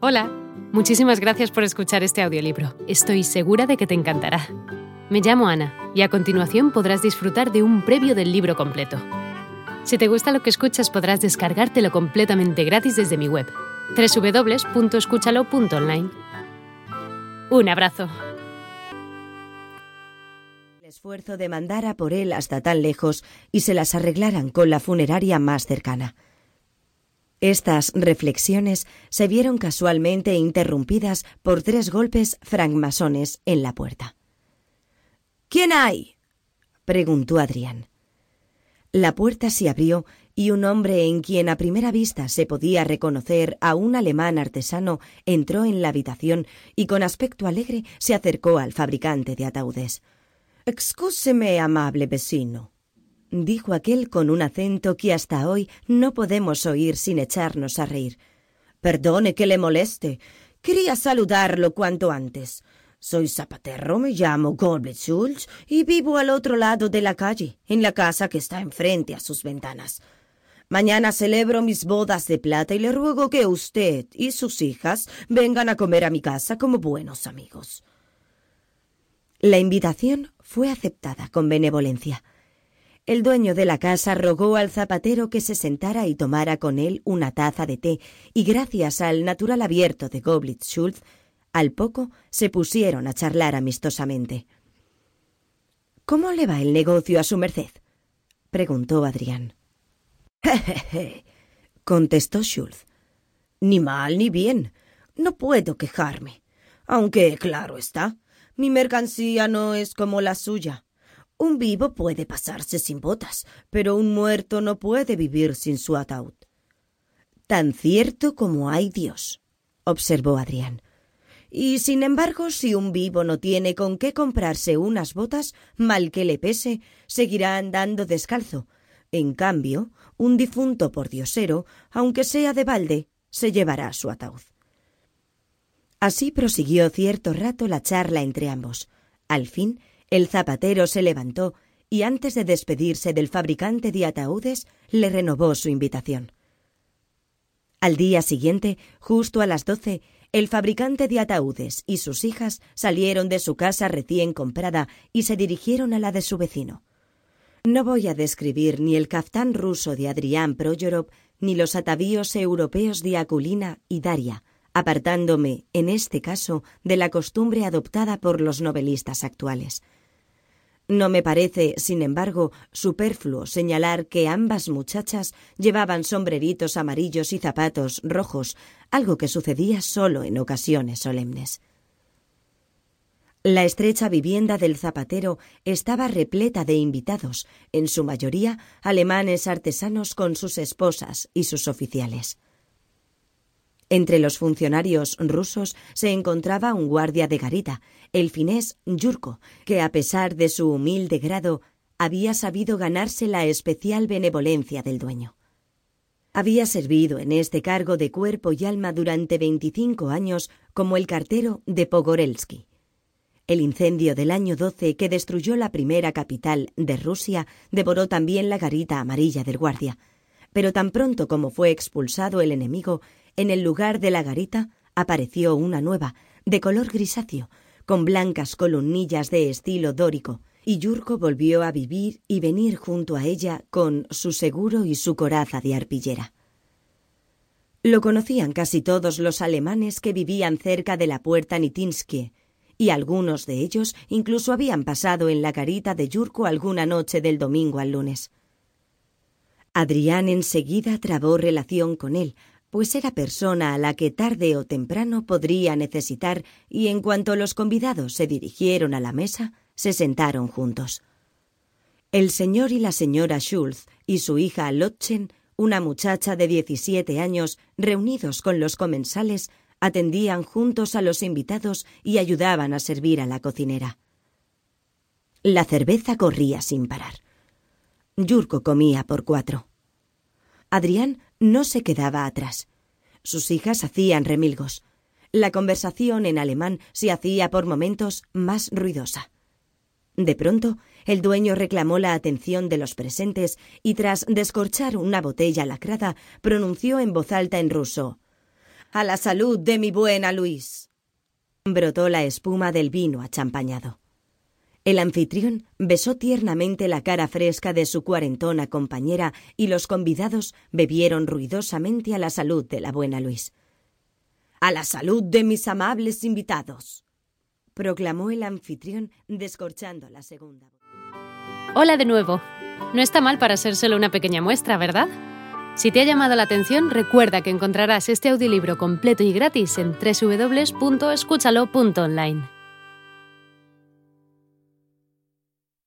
Hola, muchísimas gracias por escuchar este audiolibro. Estoy segura de que te encantará. Me llamo Ana y a continuación podrás disfrutar de un previo del libro completo. Si te gusta lo que escuchas podrás descargártelo completamente gratis desde mi web, www.escúchalo.online. Un abrazo. El esfuerzo de mandar a por él hasta tan lejos y se las arreglaran con la funeraria más cercana. Estas reflexiones se vieron casualmente interrumpidas por tres golpes francmasones en la puerta. ¿Quién hay? preguntó Adrián. La puerta se abrió y un hombre en quien a primera vista se podía reconocer a un alemán artesano entró en la habitación y con aspecto alegre se acercó al fabricante de ataúdes. Excúseme, amable vecino, dijo aquel con un acento que hasta hoy no podemos oír sin echarnos a reír. Perdone que le moleste. Quería saludarlo cuanto antes. Soy zapatero, me llamo Gottlieb Schulz y vivo al otro lado de la calle, en la casa que está enfrente a sus ventanas. Mañana celebro mis bodas de plata y le ruego que usted y sus hijas vengan a comer a mi casa como buenos amigos. La invitación fue aceptada con benevolencia. El dueño de la casa rogó al zapatero que se sentara y tomara con él una taza de té, y gracias al natural abierto de Goblitz Schultz, al poco se pusieron a charlar amistosamente. ¿Cómo le va el negocio a su merced? preguntó Adrián. Jejeje, contestó Schultz. Ni mal ni bien. No puedo quejarme. Aunque, claro está, mi mercancía no es como la suya. Un vivo puede pasarse sin botas, pero un muerto no puede vivir sin su ataúd. Tan cierto como hay Dios, observó Adrián. Y sin embargo, si un vivo no tiene con qué comprarse unas botas, mal que le pese, seguirá andando descalzo. En cambio, un difunto por diosero, aunque sea de balde, se llevará su ataúd. Así prosiguió cierto rato la charla entre ambos. Al fin, el zapatero se levantó y antes de despedirse del fabricante de ataúdes le renovó su invitación. Al día siguiente, justo a las doce, el fabricante de ataúdes y sus hijas salieron de su casa recién comprada y se dirigieron a la de su vecino. No voy a describir ni el caftán ruso de Adrián Proyorov ni los atavíos europeos de Aculina y Daria, apartándome, en este caso, de la costumbre adoptada por los novelistas actuales. No me parece, sin embargo, superfluo señalar que ambas muchachas llevaban sombreritos amarillos y zapatos rojos, algo que sucedía solo en ocasiones solemnes. La estrecha vivienda del zapatero estaba repleta de invitados, en su mayoría alemanes artesanos con sus esposas y sus oficiales. Entre los funcionarios rusos se encontraba un guardia de garita, el finés Yurko, que a pesar de su humilde grado había sabido ganarse la especial benevolencia del dueño. Había servido en este cargo de cuerpo y alma durante veinticinco años como el cartero de Pogorelsky. El incendio del año 12 que destruyó la primera capital de Rusia devoró también la garita amarilla del guardia, pero tan pronto como fue expulsado el enemigo, en el lugar de la garita apareció una nueva, de color grisáceo, con blancas columnillas de estilo dórico, y Yurko volvió a vivir y venir junto a ella con su seguro y su coraza de arpillera. Lo conocían casi todos los alemanes que vivían cerca de la puerta Nitinskie, y algunos de ellos incluso habían pasado en la garita de Yurko alguna noche del domingo al lunes. Adrián enseguida trabó relación con él, pues era persona a la que tarde o temprano podría necesitar, y en cuanto los convidados se dirigieron a la mesa, se sentaron juntos. El señor y la señora Schulz y su hija Lotchen, una muchacha de diecisiete años, reunidos con los comensales, atendían juntos a los invitados y ayudaban a servir a la cocinera. La cerveza corría sin parar. Yurko comía por cuatro. Adrián no se quedaba atrás. Sus hijas hacían remilgos. La conversación en alemán se hacía por momentos más ruidosa. De pronto, el dueño reclamó la atención de los presentes y tras descorchar una botella lacrada, pronunció en voz alta en ruso A la salud de mi buena Luis. Brotó la espuma del vino achampañado. El anfitrión besó tiernamente la cara fresca de su cuarentona compañera y los convidados bebieron ruidosamente a la salud de la buena Luis. A la salud de mis amables invitados, proclamó el anfitrión descorchando la segunda. Hola de nuevo. No está mal para ser solo una pequeña muestra, ¿verdad? Si te ha llamado la atención, recuerda que encontrarás este audiolibro completo y gratis en www.escúchalo.online.